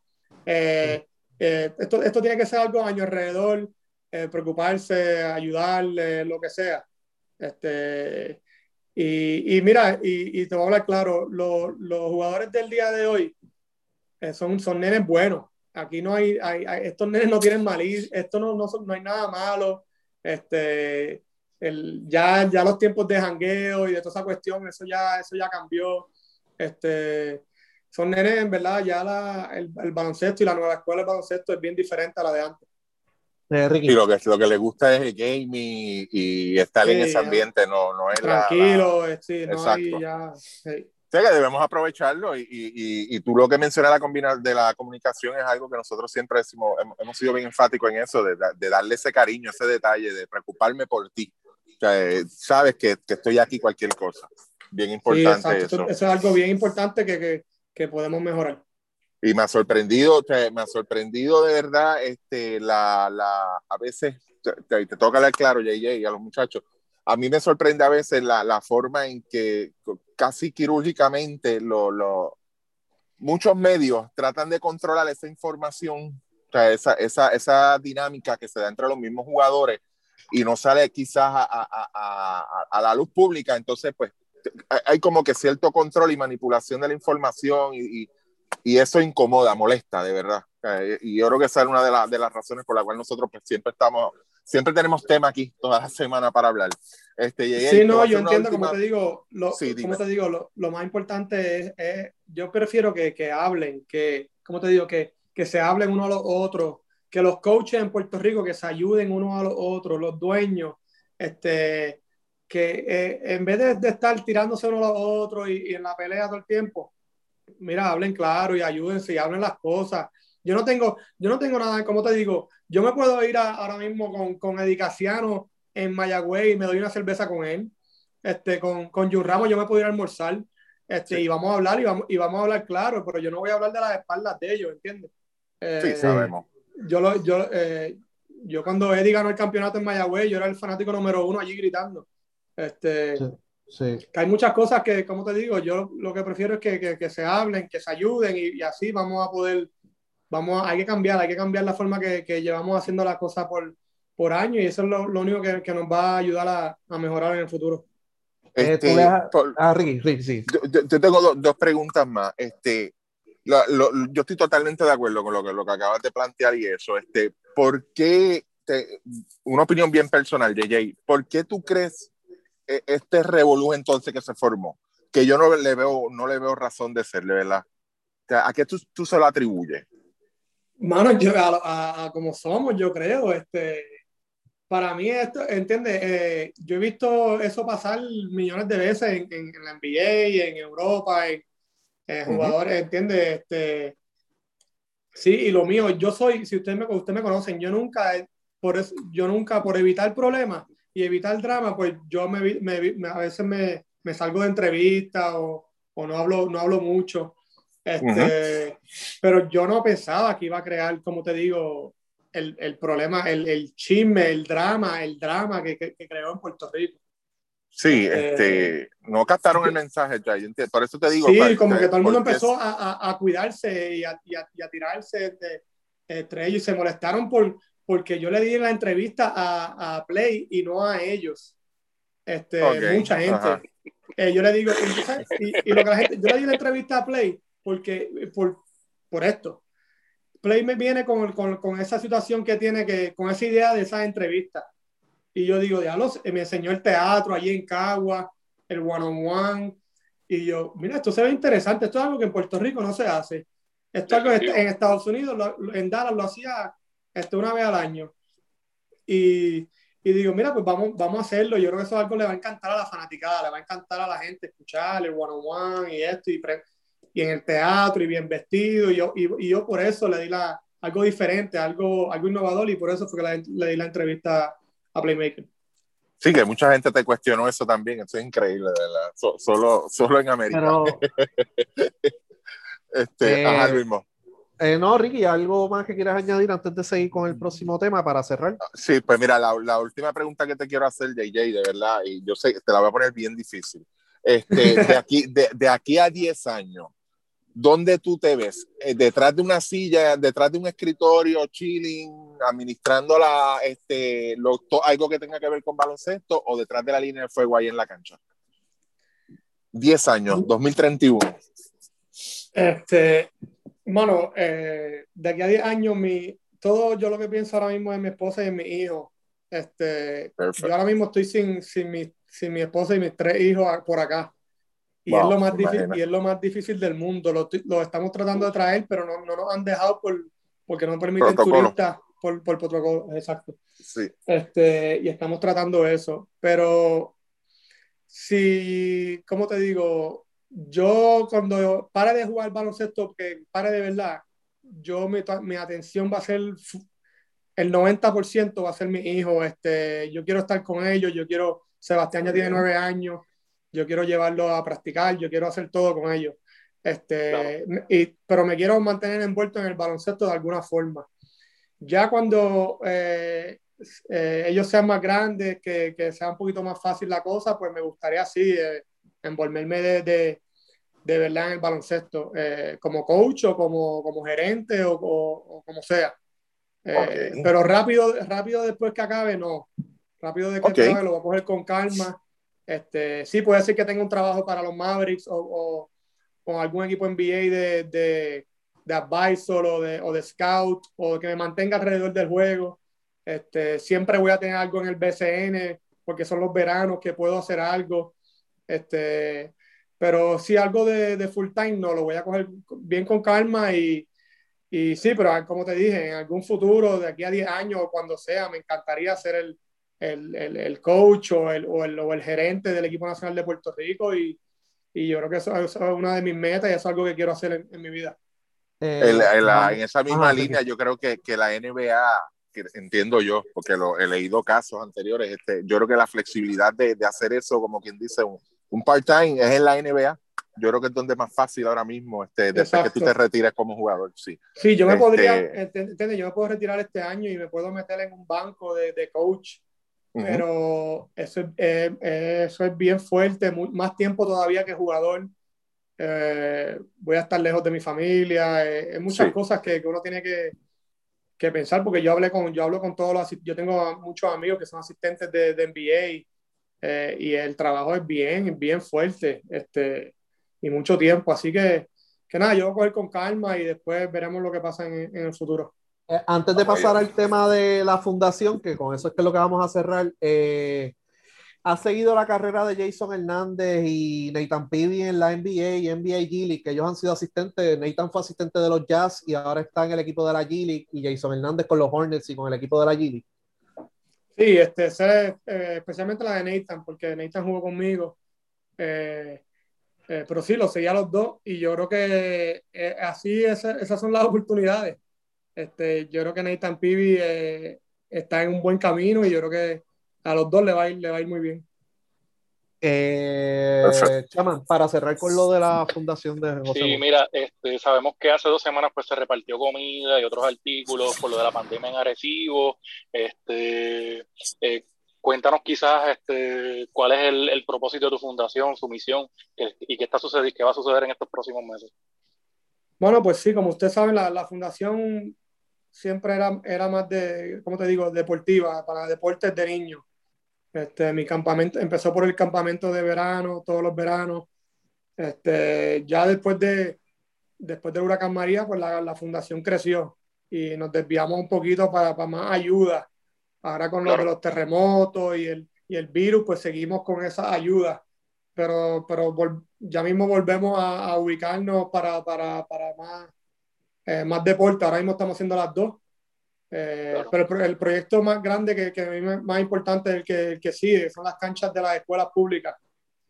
Eh, eh, esto, esto tiene que ser algo año alrededor, eh, preocuparse, ayudarle, lo que sea. Este, y, y mira, y, y, te voy a hablar claro, lo, los jugadores del día de hoy son, son nenes buenos. Aquí no hay, hay, hay estos nenes no tienen malicia, esto no, no, no hay nada malo. Este, el, ya, ya los tiempos de jangueo y de toda esa cuestión, eso ya, eso ya cambió. Este, son nenes, en verdad, ya la, el, el, baloncesto y la nueva escuela de baloncesto es bien diferente a la de antes. Eh, y lo que, lo que le gusta es el gaming y, y estar sí, en ese ambiente, no, no es Tranquilo, la, la... sí, no hay ya... Sí. O sea que debemos aprovecharlo y, y, y, tú lo que mencionas la combina, de la comunicación es algo que nosotros siempre decimos, hemos, hemos sido bien enfáticos en eso, de, de, darle ese cariño, ese detalle, de preocuparme por ti eh, sabes que, que, estoy aquí cualquier cosa. Bien importante eso. eso. es algo bien importante que, que, que podemos mejorar. Y me ha sorprendido, me ha sorprendido de verdad, este, la, la, a veces, te, te toca hablar claro, JJ, y a los muchachos, a mí me sorprende a veces la, la forma en que casi quirúrgicamente lo, lo, muchos medios tratan de controlar esa información, o sea, esa, esa, esa dinámica que se da entre los mismos jugadores y no sale quizás a, a, a, a, la luz pública, entonces pues hay como que cierto control y manipulación de la información y, y y eso incomoda, molesta, de verdad. Y yo creo que esa es una de, las de las razones por la cual nosotros pues, siempre estamos, siempre tenemos tema aquí toda la semana para hablar. Este, sí, no, yo entiendo, como te digo, lo, como te digo, lo, lo, más importante es, yo prefiero que, que, hablen, que, como te digo, que, que se hablen uno a los otros, que los coaches en Puerto Rico que se ayuden uno a los otros, los dueños, este, que eh, en vez de, de, estar tirándose uno a los otros y, y en la pelea todo el tiempo, mira, hablen claro y ayúdense y hablen las cosas. Yo no tengo, yo no tengo nada, como te digo, yo me puedo ir a, ahora mismo con, con Edicaciano en Mayagüey y me doy una cerveza con él. Este, con, con Ramos yo me puedo ir a almorzar este, y vamos a hablar y vamos, y vamos a hablar claro, pero yo no voy a hablar de las espaldas de ellos, ¿entiendes? Eh, sí, sabemos. Yo, lo, yo, eh, yo cuando Eddie ganó el campeonato en Mayagüey, yo era el fanático número uno allí gritando. Este, sí. Sí. Que hay muchas cosas que, como te digo, yo lo que prefiero es que, que, que se hablen, que se ayuden y, y, así vamos a poder, vamos a, hay que cambiar, hay que cambiar la forma que, que llevamos haciendo las cosas por, por año y eso es lo, lo único que, que, nos va a ayudar a, a dejar en el futuro. Este, dejas... por... ah, Ricky, Ricky, sí. Yo, yo tengo do, dos preguntas más. Este, lo, yo estoy totalmente de acuerdo con lo que, lo que acabas de plantear y eso. Este, ¿Por qué, te, una opinión bien personal, JJ, ¿por qué tú crees este revolú entonces que se formó, que yo no le veo, no le veo razón de serle, ¿verdad? O sea, ¿A qué tú, tú se lo atribuyes? Mano, yo, a, a, a, como somos, yo creo, este, para mí esto, entiende, eh, yo he visto eso pasar millones de veces en, en, en la NBA, en Europa, en, en jugadores, uh -huh. entiende, este, sí, y lo mío, yo soy, si ustedes me, usted me conocen, yo nunca, por eso, yo nunca, por evitar problemas, y evitar drama, pues yo me, me, me a veces me, me, salgo de entrevista o, o, no, hablo, no hablo mucho. Este, uh -huh. Pero yo no pensaba que iba a crear, como te digo, el, el problema, el, el, chisme, el drama, el drama que, que, que creó en Puerto Rico. Sí, este, eh, no captaron el mensaje ya, por eso te digo. Sí, para, como que todo el mundo empezó a, a, a, cuidarse y a, y a, y a tirarse de, entre ellos y se molestaron por, porque yo le di la entrevista a, a Play y no a ellos. Este, okay. Mucha gente. Eh, yo le digo, y, y, lo que la gente, yo le di la entrevista a Play porque, por, por esto. Play me viene con, con, con, esa situación que tiene, que, con esa idea de esa entrevista. Y yo digo, ya los, me enseñó el teatro allí en Cagua, el one on one. Y yo, mira, esto se ve interesante. Esto es algo que en Puerto Rico no se hace. Esto es algo que en Estados Unidos, lo, en Dallas lo hacía este, una vez al año. Y, y, digo, mira, pues vamos, vamos a hacerlo. Yo creo que eso es algo que le va a encantar a la fanaticada, le va a encantar a la gente escuchar el one on one y esto, y, pre, y en el teatro y bien vestido. Y yo, y, y, yo por eso le di la, algo diferente, algo, algo innovador, y por eso fue que le, le di la entrevista a Playmaker. Sí, que mucha gente te cuestionó eso también, eso es increíble, ¿verdad? So, solo, solo en América. Pero, este, eh, ajá, mismo. Eh, no, Ricky, ¿algo más que quieras añadir antes de seguir con el próximo tema para cerrar? Sí, pues mira, la, la última pregunta que te quiero hacer, JJ, de verdad, y yo sé, te la voy a poner bien difícil. Este, de, aquí, de, de aquí a 10 años, ¿dónde tú te ves? Eh, ¿Detrás de una silla, detrás de un escritorio, chilling, administrando la, este, lo, to, algo que tenga que ver con baloncesto o detrás de la línea de fuego ahí en la cancha? 10 años, 2031. Este, bueno, eh, de aquí a 10 años, mi, todo yo lo que pienso ahora mismo es mi esposa y en mi hijo. Este, yo ahora mismo estoy sin, sin, mi, sin mi esposa y mis tres hijos por acá. Y, wow, es lo más difícil, y es lo más difícil del mundo. Lo, lo, estamos tratando de traer, pero no, no nos han dejado por, porque no permiten protocolo. turistas por, por protocolo. Exacto. Sí. Este, y estamos tratando eso. Pero si, ¿cómo te digo? yo cuando pare de jugar baloncesto, que pare de verdad, yo mi, mi atención va a ser el 90% va a ser mi hijo, este, yo quiero estar con ellos, yo quiero Sebastián ya tiene nueve años, yo quiero llevarlo a practicar, yo quiero hacer todo con ellos. Este, y, pero me quiero mantener envuelto en el baloncesto de alguna forma. Ya cuando eh, eh, ellos sean más grandes, que, que, sea un poquito más fácil la cosa, pues me gustaría así eh, envolverme de, de, de, verdad en el baloncesto, como coach o como, como gerente o, o, como sea. Pero rápido, rápido después que acabe, no. Rápido después que acabe lo voy a coger con calma. Este, sí, puede ser que tenga un trabajo para los Mavericks o, con algún equipo NBA de, de, de advisor o de, o de scout o que me mantenga alrededor del juego. Este, siempre voy a tener algo en el BCN porque son los veranos que puedo hacer algo. Este, pero sí, algo de, de full time no, lo voy a coger bien con calma y, y sí, pero como te dije, en algún futuro, de aquí a 10 años o cuando sea, me encantaría ser el, el, el, el coach o el, o el, o el gerente del equipo nacional de Puerto Rico y, y yo creo que eso, es una de mis metas y es algo que quiero hacer en, mi vida. Eh, en, esa misma línea, yo creo que, que, la NBA, entiendo yo, porque lo, he leído casos anteriores, este, yo creo que la flexibilidad de, de hacer eso, como quien dice, un, un part-time es en la NBA. Yo creo que es donde es más fácil ahora mismo, este, después que tú te retires como jugador. Sí, sí yo me este, podría, ¿entiendes? Yo me puedo retirar este año y me puedo meter en un banco de, de coach pero eso, eh, eso es bien fuerte, más tiempo todavía que jugador. Eh, voy a estar lejos de mi familia, hay eh, muchas cosas que, que, uno tiene que, que, pensar, porque yo, hablé con, yo hablo con todos los, yo tengo muchos amigos que son asistentes de, de NBA y el trabajo es bien, bien fuerte este, y mucho tiempo, así que, que nada, yo voy a coger con calma y después veremos lo que pasa en, en el futuro. Eh, antes de pasar al tema de la fundación, que con eso es que lo que vamos a cerrar, eh, ha seguido la carrera de Jason Hernández y Nathan Peavy en la NBA y NBA G League, que ellos han sido asistentes. Nathan fue asistente de los Jazz y ahora está en el equipo de la G League y Jason Hernández con los Hornets y con el equipo de la G League. Sí, este, eh, especialmente la de Nathan, porque Nathan jugó conmigo. pero sí, lo seguía los dos y yo creo que así esas son las oportunidades. Este, yo creo que Nathan Pibi eh, está en un buen camino y yo creo que a los dos le va a ir, le va a ir muy bien. Eh, Chaman, para cerrar con lo de la fundación de José. Sí, mira, este, sabemos que hace dos semanas pues se repartió comida y otros artículos por lo de la pandemia en Arecibo. Este, eh, cuéntanos quizás este, cuál es el, el, propósito de tu fundación, su misión y qué está sucediendo, qué va a suceder en estos próximos meses. Bueno, pues sí, como usted sabe, la, la fundación siempre era, era más de, ¿cómo te digo?, deportiva, para deportes de niños. Este, mi campamento empezó por el campamento de verano, todos los veranos. Este, ya después de, después del huracán María, pues la, la fundación creció y nos desviamos un poquito para, para más ayuda. Ahora con lo de los terremotos y el, y el virus, pues seguimos con esa ayuda. Pero, pero ya mismo volvemos a, a ubicarnos para, para, para más eh, más deporte. Ahora mismo estamos haciendo las dos. Eh, pero el, proyecto más grande que, que más importante es el que, el que sigue, son las canchas de las escuelas públicas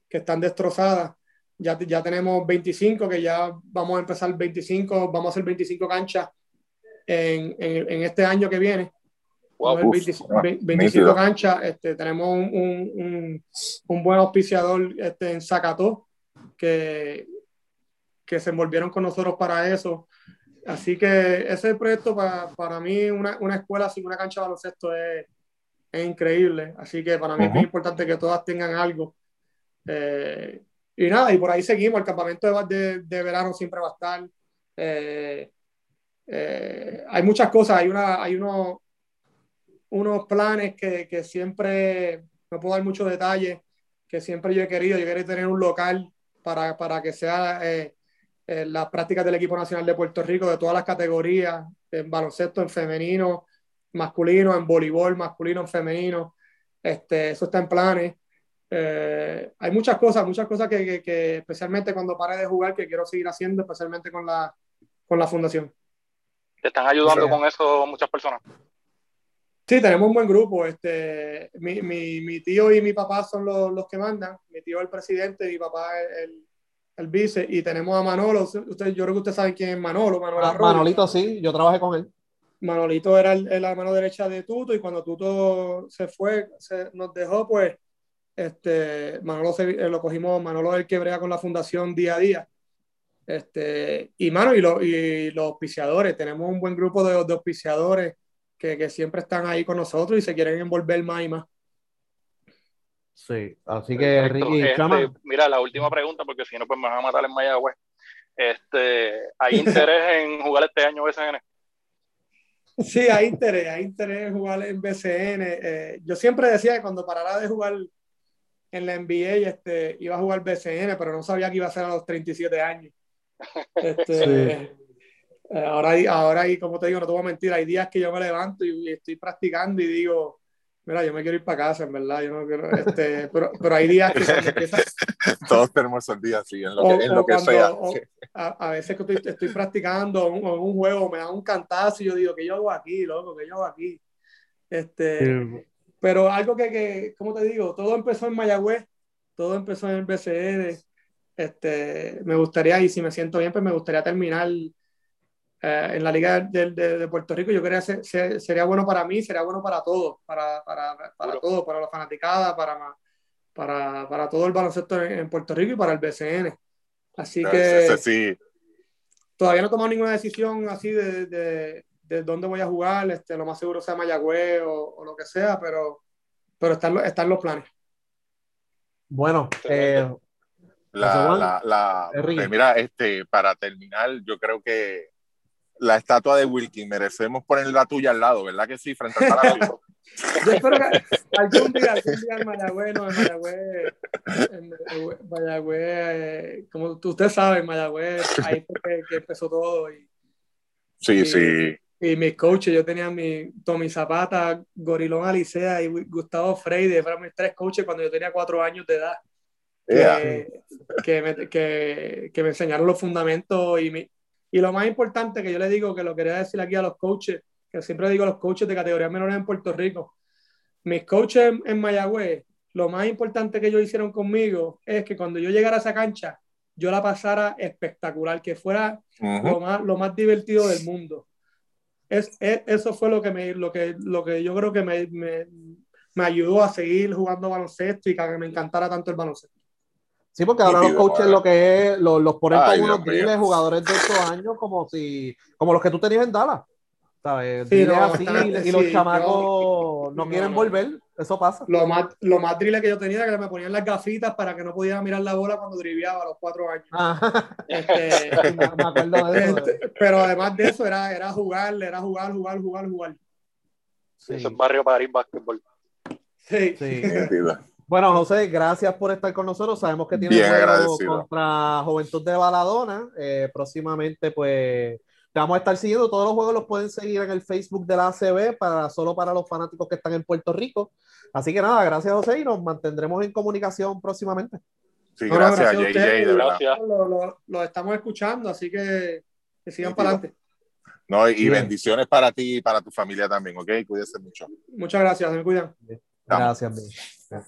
que están destrozadas. Ya, ya tenemos 25, que ya vamos a empezar 25, vamos a hacer 25 canchas en, en, en este año que viene. 25, canchas, este, tenemos un, un, un, buen auspiciador este, en Zacató que, que se envolvieron con nosotros para eso. Así que ese proyecto para, para mí, una, una, escuela sin una cancha de baloncesto es, es increíble. Así que para mí es muy importante que todas tengan algo. Eh, y nada, y por ahí seguimos. El campamento de, de, verano siempre va a estar. Eh, eh, hay muchas cosas. Hay, una, hay unos, unos planes que, que siempre, no puedo dar muchos detalles, que siempre yo he querido. Yo quiero tener un local para, para que sea las prácticas del equipo nacional de Puerto Rico de todas las categorías, en baloncesto, en femenino, masculino, en voleibol, masculino, en femenino. Este, eso está en planes. Eh, hay muchas cosas, muchas cosas que, que, especialmente cuando pare de jugar, que quiero seguir haciendo, especialmente con la, con la fundación. ¿Te están ayudando con eso muchas personas? Sí, tenemos un buen grupo. Este, mi, mi, mi tío y mi papá son los, los, que mandan. Mi tío es el presidente, mi papá es el, el vice, y tenemos a Manolo. Usted, yo creo que usted sabe quién es Manolo. Ah, Manolito, sí, yo trabajé con él. Manolito era el, la mano derecha de Tuto, y cuando Tuto se fue, se, nos dejó, pues Este, Manolo se, eh, lo cogimos, Manolo el que brega con la fundación día a día. Este, y mano, y, lo, y los auspiciadores, tenemos un buen grupo de, de auspiciadores que, que, siempre están ahí con nosotros y se quieren envolver más y más. Sí, así que Ricky, este, mira, la última pregunta, porque si no, pues me van a matar en Mayagüez. Este, ¿Hay interés en jugar este año BCN? Sí, hay interés, hay interés en jugar en BCN. Eh, yo siempre decía que cuando parara de jugar en la NBA este, iba a jugar BCN, pero no sabía que iba a ser a los 37 años. Este, eh, ahora, ahora, y como te digo, no te voy a mentir, hay días que yo me levanto y, estoy practicando y digo, mira, yo me quiero ir para casa, en verdad, yo no quiero, este, pero, pero hay días que empieza... Todos tenemos el día así, en lo que, en lo que sea. a, veces que estoy, estoy practicando un, un, juego, me da un cantazo y yo digo, ¿qué yo hago aquí, loco? ¿Qué yo hago aquí? Este, pero algo que, que, como te digo, todo empezó en Mayagüez, todo empezó en el BCN. Este, me gustaría, y si me siento bien, pues me gustaría terminar eh, en la Liga de, de, de, Puerto Rico. Yo creo que ser, sería bueno para mí, sería bueno para todos, para, para, para todos, para la fanaticada, para, para, para todo el baloncesto en, Puerto Rico y para el BCN. Así que sí. todavía no he tomado ninguna decisión así de, de, de dónde voy a jugar, este, lo más seguro sea Mayagüez o, o lo que sea, pero, pero están, están los planes. Bueno, eh, la, la, la pues mira, este, para terminar, yo creo que la estatua de Wilkin merecemos poner la tuya al lado, ¿verdad que sí? Frente al Palacio. yo espero que algún día, algún día en Mayagüez, no, en Mayagüez, en Mayagüez, eh, como usted sabe, en Mayagüez, ahí fue que, que empezó todo. Y, sí, y, sí. Y mis coaches, yo tenía mi Tommy Zapata, Gorilón Alicea y Gustavo Freire, fueron mis tres coaches cuando yo tenía cuatro años de edad. Que, me, que, que, me, enseñaron los fundamentos y, mi, y lo más importante que yo le digo, que lo quería decir aquí a los coaches, que siempre digo a los coaches de categorías menores en Puerto Rico, mis coaches en, en Mayagüez, lo más importante que ellos hicieron conmigo es que cuando yo llegara a esa cancha, yo la pasara espectacular, que fuera uh -huh. lo, más, lo más divertido del mundo es, es, eso fue lo que, me, lo, que, lo que yo creo que me, me, me ayudó a seguir jugando baloncesto y que me encantara tanto el baloncesto. Sí, porque ahora los coaches lo que es, los, los ponen Ay, como unos drills, jugadores de estos años, como si, como los que tú tenías en Dallas. ¿Sabes? Sí, no, así, y, los chamacos yo, no, no, quieren volver, eso pasa. Lo más, lo más drille que yo tenía era que me ponían las gafitas para que no pudiera mirar la bola cuando driviaba a los cuatro años. Ah. Este, me, acuerdo de eso. Este, pero además de eso, era, era jugar, era jugar, jugar, jugar, jugar. Sí. Eso es barrio para ir básquetbol. Sí. sí. Bueno, José, gracias por estar con nosotros. Sabemos que tienes juego contra Juventud de Baladona. Eh, próximamente, pues te vamos a estar siguiendo. Todos los juegos los pueden seguir en el Facebook de la ACB, para, solo para los fanáticos que están en Puerto Rico. Así que nada, gracias José y nos mantendremos en comunicación próximamente. Sí, gracias, no, gracias JJ. Gracias. Lo, lo, lo, estamos escuchando, así que, que sigan sí, para adelante. No, y Bien. bendiciones para ti y para tu familia también, ¿ok? Cuídense mucho. Muchas gracias, me cuidan. Gracias, bien.